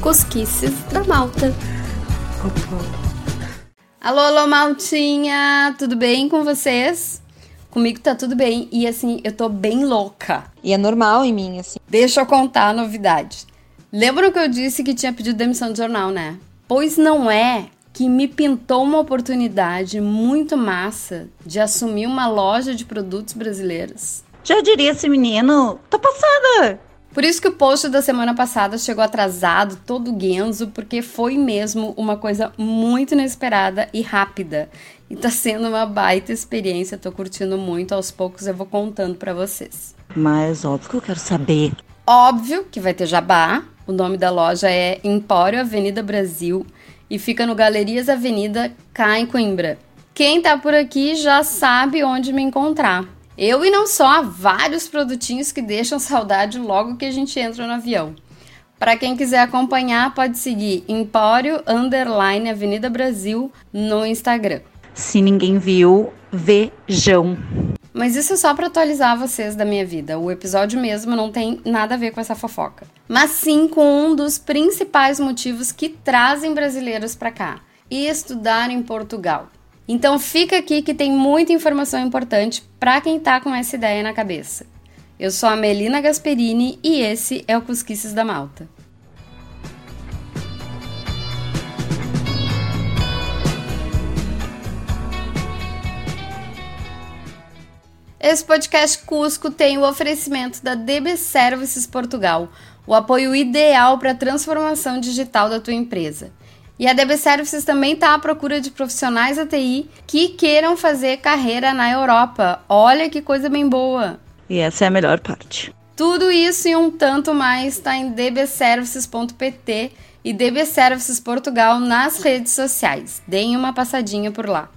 Cosquices da Malta. Alô, alô, Maltinha! Tudo bem com vocês? Comigo tá tudo bem e assim, eu tô bem louca. E é normal em mim, assim. Deixa eu contar a novidade. Lembram que eu disse que tinha pedido demissão do jornal, né? Pois não é que me pintou uma oportunidade muito massa de assumir uma loja de produtos brasileiros. Já diria esse menino, tô passada. Por isso que o post da semana passada chegou atrasado, todo guenzo, porque foi mesmo uma coisa muito inesperada e rápida. E tá sendo uma baita experiência, tô curtindo muito, aos poucos eu vou contando para vocês. Mas óbvio que eu quero saber. Óbvio que vai ter jabá. O nome da loja é Empório Avenida Brasil e fica no Galerias Avenida cá em Coimbra. Quem tá por aqui já sabe onde me encontrar. Eu e não só, vários produtinhos que deixam saudade logo que a gente entra no avião. Para quem quiser acompanhar, pode seguir Empório Underline Avenida Brasil no Instagram. Se ninguém viu, vejam. Mas isso é só para atualizar vocês da minha vida. O episódio mesmo não tem nada a ver com essa fofoca. Mas sim com um dos principais motivos que trazem brasileiros para cá: estudar em Portugal. Então fica aqui que tem muita informação importante para quem tá com essa ideia na cabeça. Eu sou a Melina Gasperini e esse é o Cusquices da Malta. Esse podcast Cusco tem o oferecimento da DB Services Portugal, o apoio ideal para a transformação digital da tua empresa. E a DB Services também está à procura de profissionais da TI que queiram fazer carreira na Europa. Olha que coisa bem boa! E essa é a melhor parte. Tudo isso e um tanto mais está em dbservices.pt e DB Services Portugal nas redes sociais. Deem uma passadinha por lá.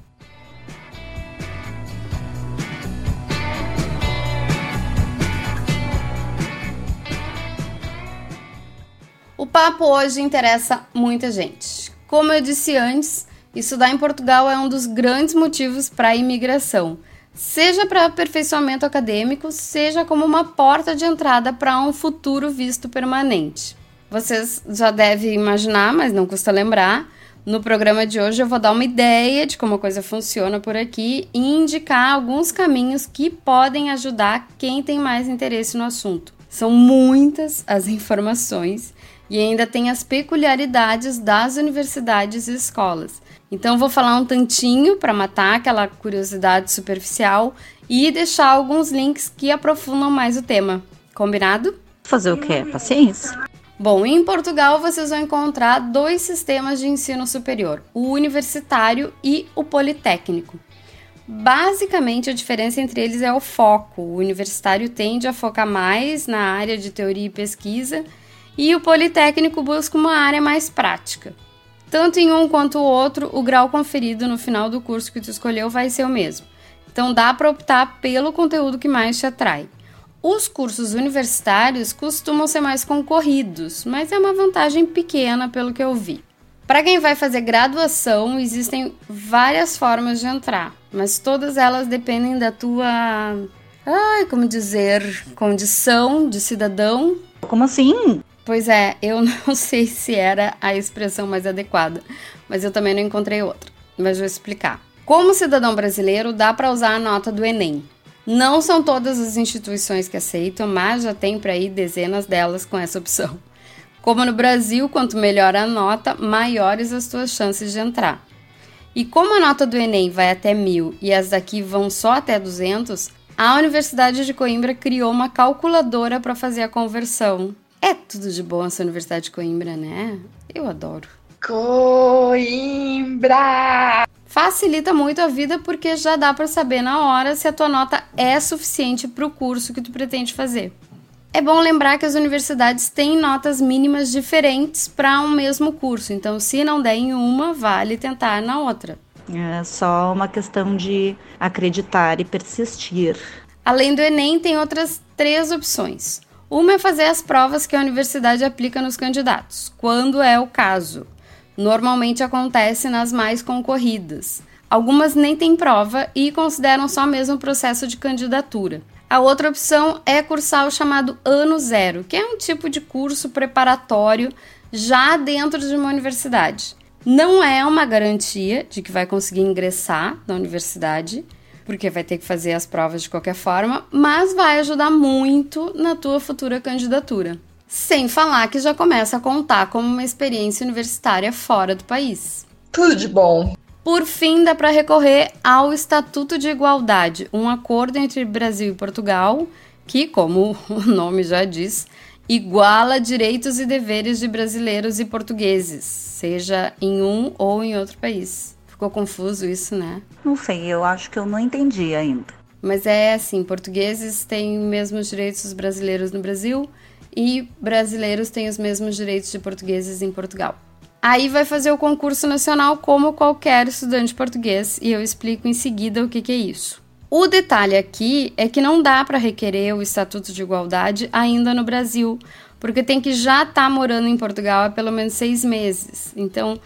O papo hoje interessa muita gente. Como eu disse antes, estudar em Portugal é um dos grandes motivos para a imigração, seja para aperfeiçoamento acadêmico, seja como uma porta de entrada para um futuro visto permanente. Vocês já devem imaginar, mas não custa lembrar. No programa de hoje eu vou dar uma ideia de como a coisa funciona por aqui e indicar alguns caminhos que podem ajudar quem tem mais interesse no assunto. São muitas as informações e ainda tem as peculiaridades das universidades e escolas. Então vou falar um tantinho para matar aquela curiosidade superficial e deixar alguns links que aprofundam mais o tema. Combinado? Fazer o quê? Paciência. Bom, em Portugal vocês vão encontrar dois sistemas de ensino superior: o universitário e o politécnico. Basicamente, a diferença entre eles é o foco. O universitário tende a focar mais na área de teoria e pesquisa, e o Politécnico busca uma área mais prática. Tanto em um quanto o outro, o grau conferido no final do curso que tu escolheu vai ser o mesmo. Então dá para optar pelo conteúdo que mais te atrai. Os cursos universitários costumam ser mais concorridos, mas é uma vantagem pequena pelo que eu vi. Para quem vai fazer graduação, existem várias formas de entrar, mas todas elas dependem da tua, ai, como dizer, condição de cidadão. Como assim? Pois é, eu não sei se era a expressão mais adequada, mas eu também não encontrei outra. Mas vou explicar. Como cidadão brasileiro, dá para usar a nota do Enem. Não são todas as instituições que aceitam, mas já tem para aí dezenas delas com essa opção. Como no Brasil, quanto melhor a nota, maiores as suas chances de entrar. E como a nota do Enem vai até mil e as daqui vão só até 200, a Universidade de Coimbra criou uma calculadora para fazer a conversão é tudo de bom essa Universidade de Coimbra, né? Eu adoro. Coimbra! Facilita muito a vida porque já dá para saber na hora se a tua nota é suficiente para o curso que tu pretende fazer. É bom lembrar que as universidades têm notas mínimas diferentes para um mesmo curso, então se não der em uma, vale tentar na outra. É só uma questão de acreditar e persistir. Além do Enem, tem outras três opções. Uma é fazer as provas que a universidade aplica nos candidatos, quando é o caso. Normalmente acontece nas mais concorridas. Algumas nem têm prova e consideram só mesmo o processo de candidatura. A outra opção é cursar o chamado Ano Zero, que é um tipo de curso preparatório já dentro de uma universidade. Não é uma garantia de que vai conseguir ingressar na universidade, porque vai ter que fazer as provas de qualquer forma, mas vai ajudar muito na tua futura candidatura. Sem falar que já começa a contar como uma experiência universitária fora do país. Tudo de bom. Por fim, dá para recorrer ao Estatuto de Igualdade, um acordo entre Brasil e Portugal que, como o nome já diz, iguala direitos e deveres de brasileiros e portugueses, seja em um ou em outro país. Ficou confuso isso, né? Não sei, eu acho que eu não entendi ainda. Mas é assim, portugueses têm os mesmos direitos dos brasileiros no Brasil e brasileiros têm os mesmos direitos de portugueses em Portugal. Aí vai fazer o concurso nacional como qualquer estudante português e eu explico em seguida o que, que é isso. O detalhe aqui é que não dá para requerer o Estatuto de Igualdade ainda no Brasil, porque tem que já estar tá morando em Portugal há pelo menos seis meses. Então,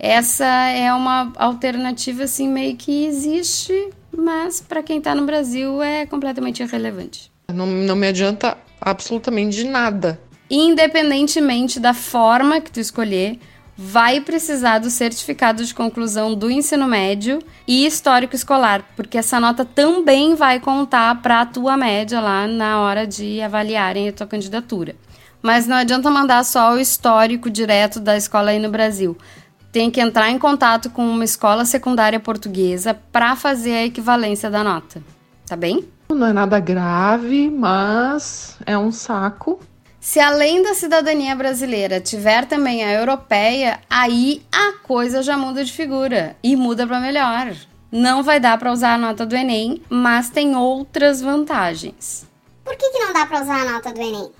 essa é uma alternativa assim meio que existe, mas para quem está no Brasil é completamente irrelevante. Não, não me adianta absolutamente de nada. Independentemente da forma que tu escolher, vai precisar do certificado de conclusão do ensino médio e histórico escolar, porque essa nota também vai contar para a tua média lá na hora de avaliarem a tua candidatura. Mas não adianta mandar só o histórico direto da escola aí no Brasil. Tem que entrar em contato com uma escola secundária portuguesa para fazer a equivalência da nota. Tá bem? Não é nada grave, mas é um saco se além da cidadania brasileira tiver também a europeia, aí a coisa já muda de figura e muda para melhor. Não vai dar para usar a nota do Enem, mas tem outras vantagens. Por que, que não dá para usar a nota do Enem?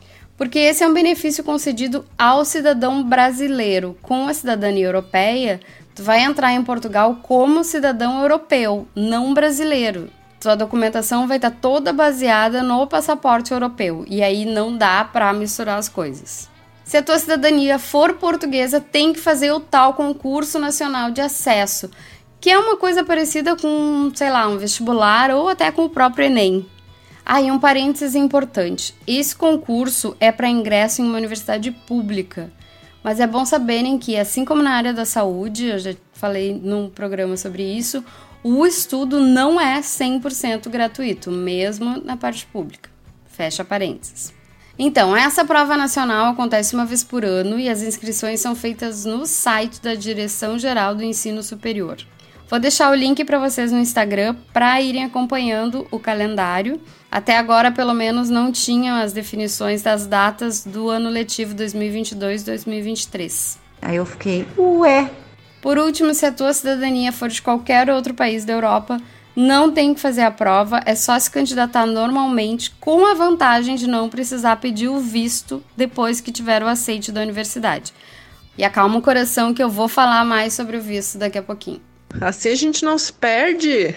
Porque esse é um benefício concedido ao cidadão brasileiro. Com a cidadania europeia, tu vai entrar em Portugal como cidadão europeu, não brasileiro sua documentação vai estar toda baseada no passaporte europeu e aí não dá para misturar as coisas. Se a tua cidadania for portuguesa, tem que fazer o tal concurso nacional de acesso, que é uma coisa parecida com, sei lá, um vestibular ou até com o próprio ENEM. Ah, e um parênteses importante: esse concurso é para ingresso em uma universidade pública. Mas é bom saberem que, assim como na área da saúde, eu já falei num programa sobre isso, o estudo não é 100% gratuito, mesmo na parte pública. Fecha parênteses. Então, essa prova nacional acontece uma vez por ano e as inscrições são feitas no site da Direção Geral do Ensino Superior. Vou deixar o link para vocês no Instagram para irem acompanhando o calendário. Até agora, pelo menos, não tinham as definições das datas do ano letivo 2022-2023. Aí eu fiquei, ué, por último, se a tua cidadania for de qualquer outro país da Europa, não tem que fazer a prova, é só se candidatar normalmente, com a vantagem de não precisar pedir o visto depois que tiver o aceite da universidade. E acalma o coração que eu vou falar mais sobre o visto daqui a pouquinho. Assim a gente não se perde.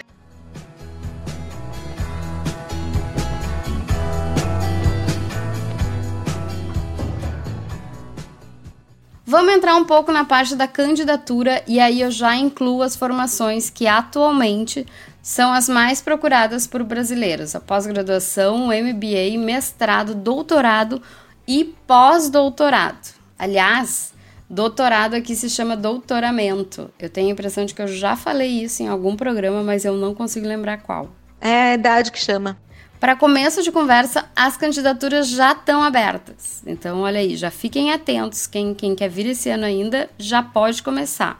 Vamos entrar um pouco na parte da candidatura e aí eu já incluo as formações que atualmente são as mais procuradas por brasileiros: a pós-graduação, MBA, mestrado, doutorado e pós-doutorado. Aliás, doutorado aqui se chama doutoramento. Eu tenho a impressão de que eu já falei isso em algum programa, mas eu não consigo lembrar qual. É a idade que chama. Para começo de conversa, as candidaturas já estão abertas. Então, olha aí, já fiquem atentos. Quem, quem quer vir esse ano ainda já pode começar.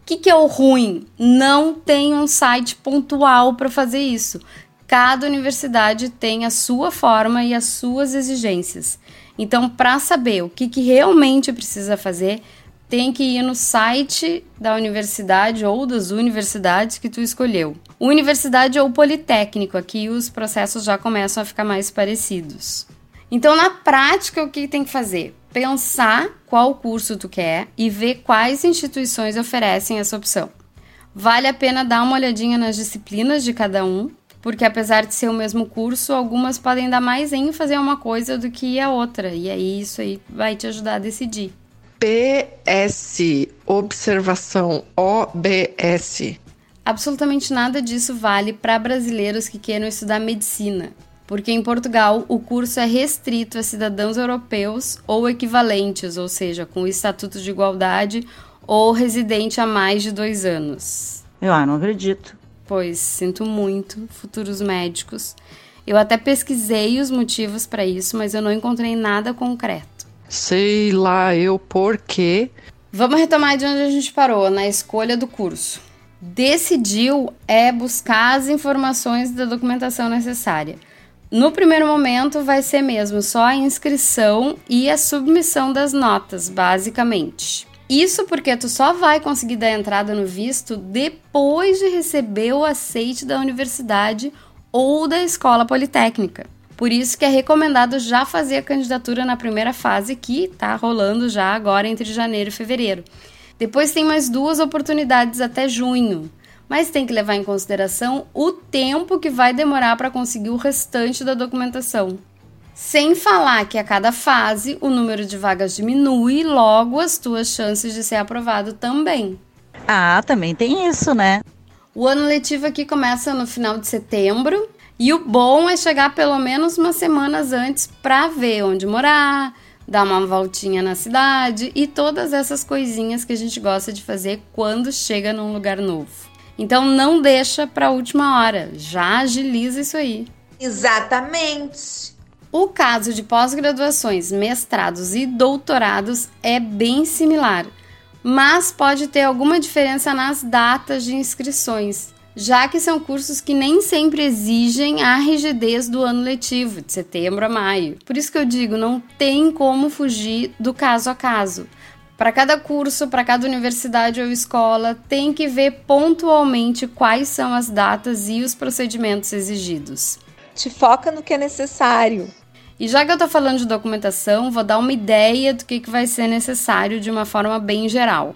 O que, que é o ruim? Não tem um site pontual para fazer isso. Cada universidade tem a sua forma e as suas exigências. Então, para saber o que, que realmente precisa fazer, tem que ir no site da universidade ou das universidades que tu escolheu. Universidade ou politécnico, aqui os processos já começam a ficar mais parecidos. Então, na prática, o que tem que fazer? Pensar qual curso tu quer e ver quais instituições oferecem essa opção. Vale a pena dar uma olhadinha nas disciplinas de cada um, porque apesar de ser o mesmo curso, algumas podem dar mais ênfase a uma coisa do que a outra, e aí isso aí vai te ajudar a decidir. PS, observação OBS. Absolutamente nada disso vale para brasileiros que queiram estudar medicina. porque em Portugal o curso é restrito a cidadãos europeus ou equivalentes, ou seja, com o estatuto de igualdade ou residente há mais de dois anos. Eu ah, não acredito. Pois, sinto muito, futuros médicos. Eu até pesquisei os motivos para isso, mas eu não encontrei nada concreto. Sei lá eu por quê. Vamos retomar de onde a gente parou, na escolha do curso. Decidiu é buscar as informações da documentação necessária. No primeiro momento vai ser mesmo só a inscrição e a submissão das notas, basicamente. Isso porque tu só vai conseguir dar entrada no visto depois de receber o aceite da universidade ou da escola politécnica. Por isso que é recomendado já fazer a candidatura na primeira fase que está rolando já agora entre janeiro e fevereiro. Depois tem mais duas oportunidades até junho, mas tem que levar em consideração o tempo que vai demorar para conseguir o restante da documentação. Sem falar que a cada fase o número de vagas diminui, logo as tuas chances de ser aprovado também. Ah, também tem isso, né? O ano letivo aqui começa no final de setembro e o bom é chegar pelo menos umas semanas antes para ver onde morar, dar uma voltinha na cidade e todas essas coisinhas que a gente gosta de fazer quando chega num lugar novo. Então não deixa para a última hora, já agiliza isso aí. Exatamente. O caso de pós-graduações, mestrados e doutorados é bem similar, mas pode ter alguma diferença nas datas de inscrições, já que são cursos que nem sempre exigem a rigidez do ano letivo, de setembro a maio. Por isso que eu digo, não tem como fugir do caso a caso. Para cada curso, para cada universidade ou escola, tem que ver pontualmente quais são as datas e os procedimentos exigidos. Te foca no que é necessário. E já que eu tô falando de documentação, vou dar uma ideia do que, que vai ser necessário de uma forma bem geral.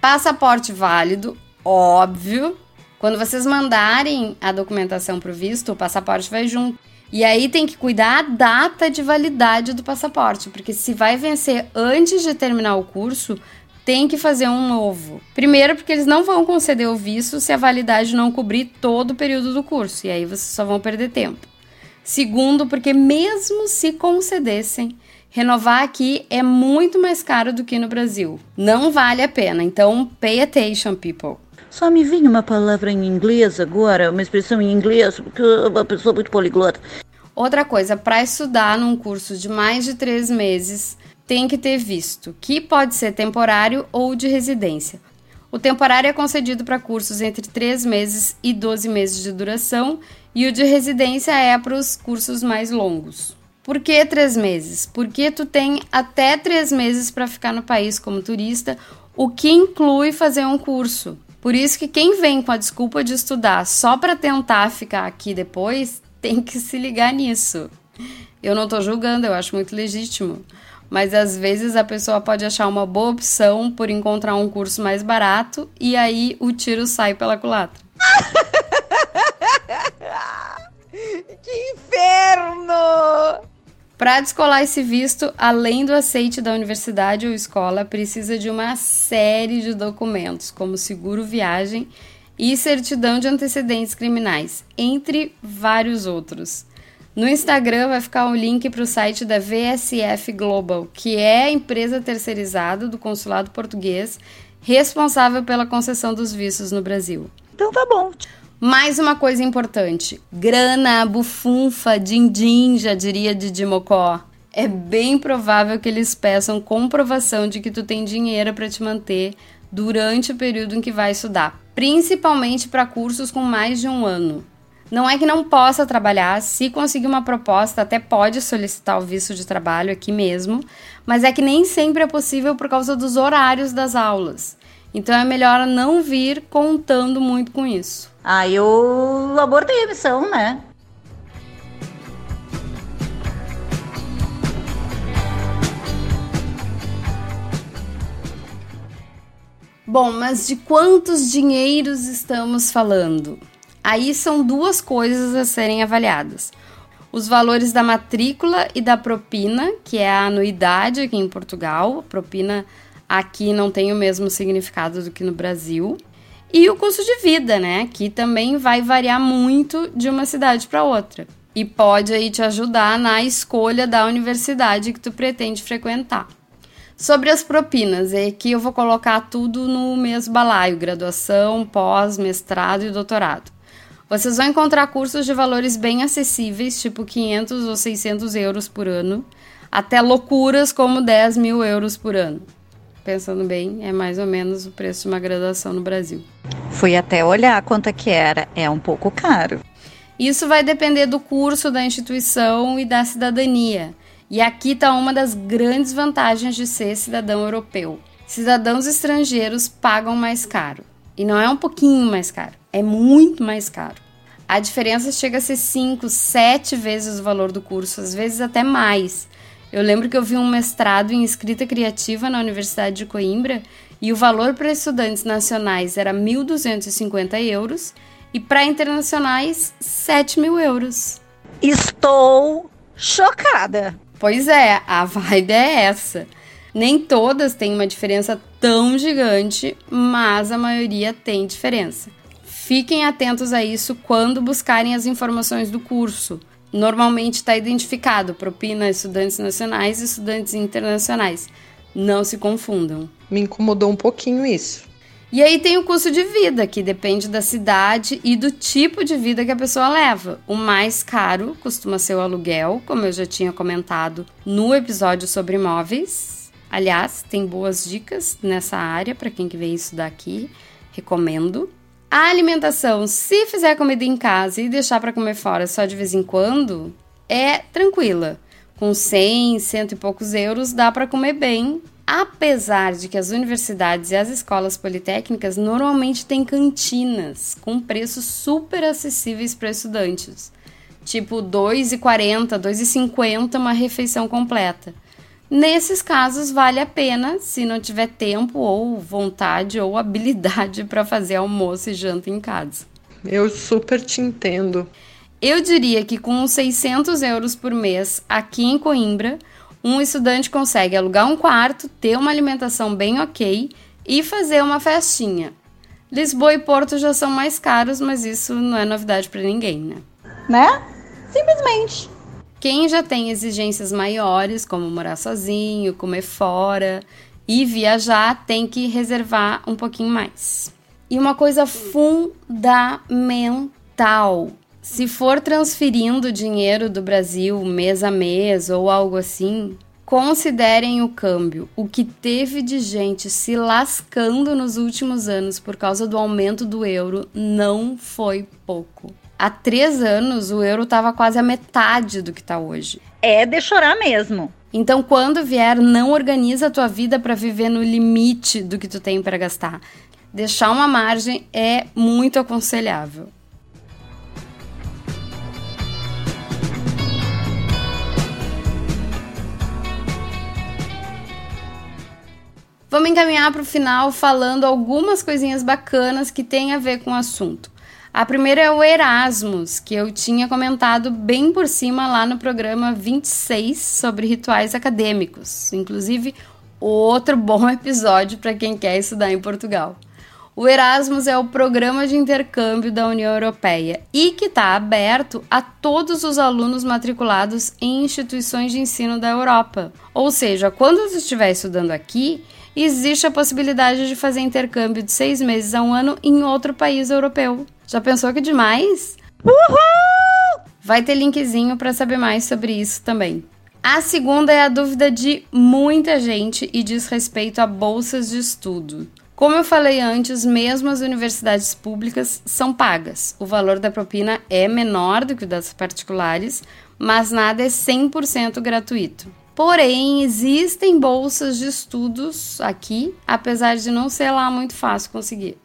Passaporte válido, óbvio. Quando vocês mandarem a documentação para o visto, o passaporte vai junto. E aí tem que cuidar a data de validade do passaporte, porque se vai vencer antes de terminar o curso, tem que fazer um novo. Primeiro, porque eles não vão conceder o visto se a validade não cobrir todo o período do curso, e aí vocês só vão perder tempo. Segundo, porque mesmo se concedessem, renovar aqui é muito mais caro do que no Brasil. Não vale a pena. Então, pay attention, people. Só me vinha uma palavra em inglês agora, uma expressão em inglês, porque eu sou uma pessoa muito poliglota. Outra coisa, para estudar num curso de mais de três meses, tem que ter visto, que pode ser temporário ou de residência. O temporário é concedido para cursos entre 3 meses e 12 meses de duração e o de residência é para os cursos mais longos. Por que três meses? Porque tu tem até três meses para ficar no país como turista, o que inclui fazer um curso. Por isso que quem vem com a desculpa de estudar só para tentar ficar aqui depois tem que se ligar nisso. Eu não estou julgando, eu acho muito legítimo. Mas às vezes a pessoa pode achar uma boa opção por encontrar um curso mais barato e aí o tiro sai pela culatra. que inferno! Para descolar esse visto, além do aceite da universidade ou escola, precisa de uma série de documentos, como seguro viagem e certidão de antecedentes criminais, entre vários outros. No Instagram vai ficar o link para o site da VSF Global, que é a empresa terceirizada do consulado português responsável pela concessão dos vistos no Brasil. Então tá bom. Mais uma coisa importante: grana, bufunfa, din-din, já diria Didi Mocó. É bem provável que eles peçam comprovação de que tu tem dinheiro para te manter durante o período em que vai estudar, principalmente para cursos com mais de um ano. Não é que não possa trabalhar, se conseguir uma proposta, até pode solicitar o visto de trabalho aqui mesmo, mas é que nem sempre é possível por causa dos horários das aulas. Então é melhor não vir contando muito com isso. Ah, eu abortei a missão, né? Bom, mas de quantos dinheiros estamos falando? Aí são duas coisas a serem avaliadas. Os valores da matrícula e da propina, que é a anuidade aqui em Portugal. A propina aqui não tem o mesmo significado do que no Brasil. E o custo de vida, né? Que também vai variar muito de uma cidade para outra. e pode aí te ajudar na escolha da universidade que tu pretende frequentar. Sobre as propinas, é que eu vou colocar tudo no mesmo balaio: graduação, pós, mestrado e doutorado. Vocês vão encontrar cursos de valores bem acessíveis, tipo 500 ou 600 euros por ano, até loucuras como 10 mil euros por ano. Pensando bem, é mais ou menos o preço de uma graduação no Brasil. Fui até olhar quanto é que era. É um pouco caro. Isso vai depender do curso, da instituição e da cidadania. E aqui está uma das grandes vantagens de ser cidadão europeu. Cidadãos estrangeiros pagam mais caro. E não é um pouquinho mais caro, é muito mais caro. A diferença chega a ser 5, 7 vezes o valor do curso, às vezes até mais. Eu lembro que eu vi um mestrado em escrita criativa na Universidade de Coimbra e o valor para estudantes nacionais era 1.250 euros e para internacionais 7 mil euros. Estou chocada. Pois é, a vibe é essa. Nem todas têm uma diferença tão gigante, mas a maioria tem diferença. Fiquem atentos a isso quando buscarem as informações do curso. Normalmente está identificado propina estudantes nacionais e estudantes internacionais. Não se confundam. Me incomodou um pouquinho isso. E aí tem o custo de vida, que depende da cidade e do tipo de vida que a pessoa leva. O mais caro costuma ser o aluguel, como eu já tinha comentado no episódio sobre imóveis. Aliás, tem boas dicas nessa área para quem que vê isso daqui, recomendo. A alimentação, se fizer comida em casa e deixar para comer fora só de vez em quando, é tranquila. Com 100, cento e poucos euros dá para comer bem Apesar de que as universidades e as escolas politécnicas normalmente têm cantinas com preços super acessíveis para estudantes, tipo R$ 2,40, R$ 2,50 uma refeição completa. Nesses casos, vale a pena se não tiver tempo ou vontade ou habilidade para fazer almoço e janta em casa. Eu super te entendo. Eu diria que com uns 600 euros por mês aqui em Coimbra, um estudante consegue alugar um quarto, ter uma alimentação bem ok e fazer uma festinha. Lisboa e Porto já são mais caros, mas isso não é novidade para ninguém, né? Né? Simplesmente. Quem já tem exigências maiores, como morar sozinho, comer fora e viajar, tem que reservar um pouquinho mais. E uma coisa fundamental: se for transferindo dinheiro do Brasil mês a mês ou algo assim, considerem o câmbio. O que teve de gente se lascando nos últimos anos por causa do aumento do euro não foi pouco. Há três anos o euro estava quase a metade do que está hoje. É de chorar mesmo. Então, quando vier, não organiza a tua vida para viver no limite do que tu tem para gastar. Deixar uma margem é muito aconselhável. Vamos encaminhar para o final falando algumas coisinhas bacanas que têm a ver com o assunto. A primeira é o Erasmus, que eu tinha comentado bem por cima lá no programa 26 sobre rituais acadêmicos. Inclusive, outro bom episódio para quem quer estudar em Portugal. O Erasmus é o programa de intercâmbio da União Europeia e que está aberto a todos os alunos matriculados em instituições de ensino da Europa. Ou seja, quando você estiver estudando aqui, existe a possibilidade de fazer intercâmbio de seis meses a um ano em outro país europeu. Já pensou que demais? Uhul! Vai ter linkzinho para saber mais sobre isso também. A segunda é a dúvida de muita gente e diz respeito a bolsas de estudo. Como eu falei antes, mesmo as universidades públicas são pagas. O valor da propina é menor do que o das particulares, mas nada é 100% gratuito. Porém, existem bolsas de estudos aqui, apesar de não ser lá muito fácil conseguir.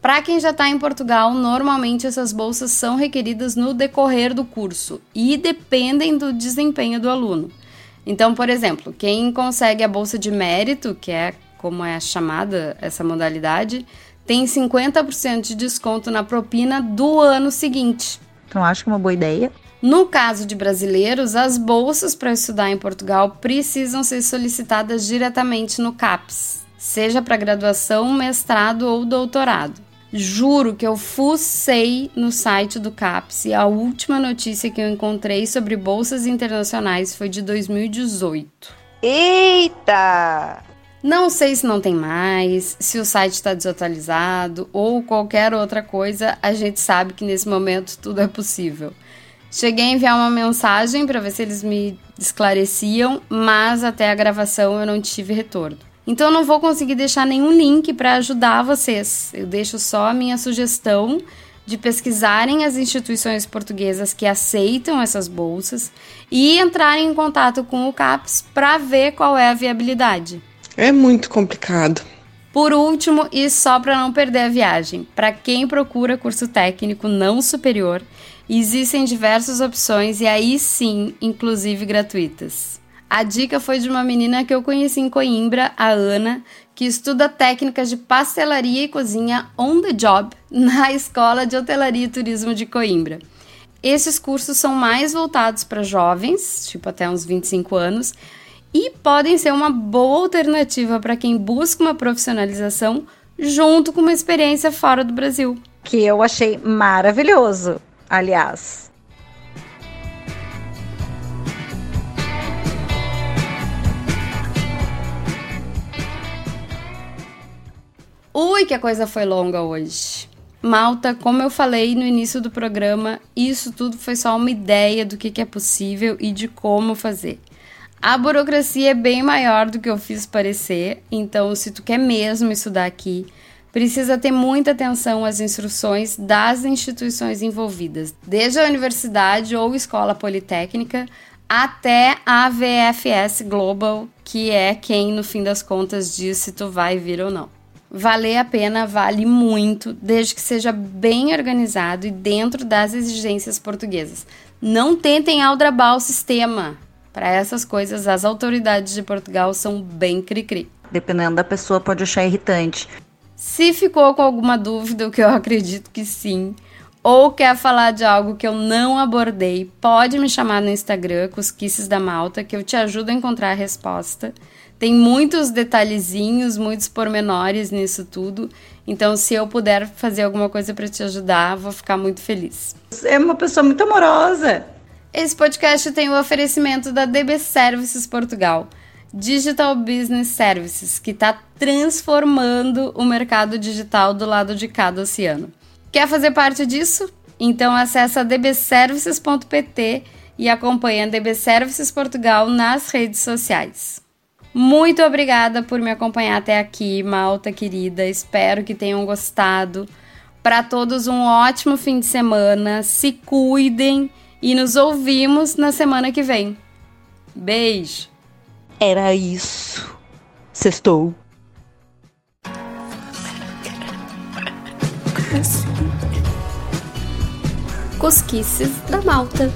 Para quem já está em Portugal, normalmente essas bolsas são requeridas no decorrer do curso e dependem do desempenho do aluno. Então, por exemplo, quem consegue a bolsa de mérito, que é como é chamada essa modalidade, tem 50% de desconto na propina do ano seguinte. Então, acho que é uma boa ideia. No caso de brasileiros, as bolsas para estudar em Portugal precisam ser solicitadas diretamente no CAPES, seja para graduação, mestrado ou doutorado. Juro que eu fucei no site do CAPS e a última notícia que eu encontrei sobre bolsas internacionais foi de 2018. Eita! Não sei se não tem mais, se o site está desatualizado ou qualquer outra coisa, a gente sabe que nesse momento tudo é possível. Cheguei a enviar uma mensagem para ver se eles me esclareciam, mas até a gravação eu não tive retorno. Então eu não vou conseguir deixar nenhum link para ajudar vocês. Eu deixo só a minha sugestão de pesquisarem as instituições portuguesas que aceitam essas bolsas e entrarem em contato com o CAPES para ver qual é a viabilidade. É muito complicado. Por último, e só para não perder a viagem, para quem procura curso técnico não superior, existem diversas opções e aí sim, inclusive gratuitas. A dica foi de uma menina que eu conheci em Coimbra, a Ana, que estuda técnicas de pastelaria e cozinha on the job na Escola de Hotelaria e Turismo de Coimbra. Esses cursos são mais voltados para jovens, tipo até uns 25 anos, e podem ser uma boa alternativa para quem busca uma profissionalização junto com uma experiência fora do Brasil. Que eu achei maravilhoso, aliás. Ui, que a coisa foi longa hoje. Malta, como eu falei no início do programa, isso tudo foi só uma ideia do que, é possível e de como fazer. A burocracia é bem maior do que eu fiz parecer, então se tu quer mesmo estudar aqui, precisa ter muita atenção às instruções das instituições envolvidas, desde a universidade ou escola politécnica até a VFS Global, que é quem no fim das contas diz se tu vai vir ou não valer a pena, vale muito, desde que seja bem organizado e dentro das exigências portuguesas. Não tentem aldrabar o sistema. Para essas coisas, as autoridades de Portugal são bem cri-cri. Dependendo da pessoa, pode achar irritante. Se ficou com alguma dúvida, o que eu acredito que sim, ou quer falar de algo que eu não abordei, pode me chamar no Instagram, Cosquices da Malta, que eu te ajudo a encontrar a resposta. Tem muitos detalhezinhos, muitos pormenores nisso tudo. Então, se eu puder fazer alguma coisa para te ajudar, vou ficar muito feliz. Você é uma pessoa muito amorosa. Esse podcast tem o oferecimento da DB Services Portugal, Digital Business Services, que está transformando o mercado digital do lado de cada oceano. Quer fazer parte disso? Então acessa dbservices.pt e acompanhe a DB Services Portugal nas redes sociais. Muito obrigada por me acompanhar até aqui, malta querida. Espero que tenham gostado. Para todos, um ótimo fim de semana. Se cuidem e nos ouvimos na semana que vem. Beijo. Era isso. Sextou. Cosquices da Malta.